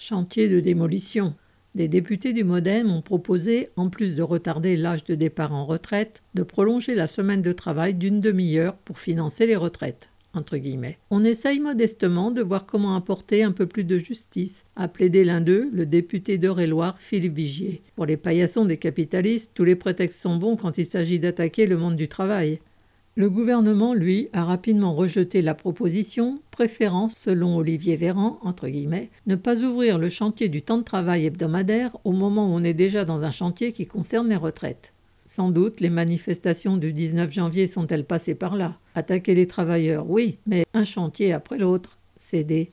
Chantier de démolition. Des députés du Modem ont proposé, en plus de retarder l'âge de départ en retraite, de prolonger la semaine de travail d'une demi-heure pour financer les retraites. On essaye modestement de voir comment apporter un peu plus de justice, a plaidé l'un d'eux, le député d'Eure-et-Loire, Philippe Vigier. Pour les paillassons des capitalistes, tous les prétextes sont bons quand il s'agit d'attaquer le monde du travail. Le gouvernement, lui, a rapidement rejeté la proposition, préférant, selon Olivier Véran, entre guillemets, ne pas ouvrir le chantier du temps de travail hebdomadaire au moment où on est déjà dans un chantier qui concerne les retraites. Sans doute, les manifestations du 19 janvier sont-elles passées par là? Attaquer les travailleurs, oui, mais un chantier après l'autre, céder.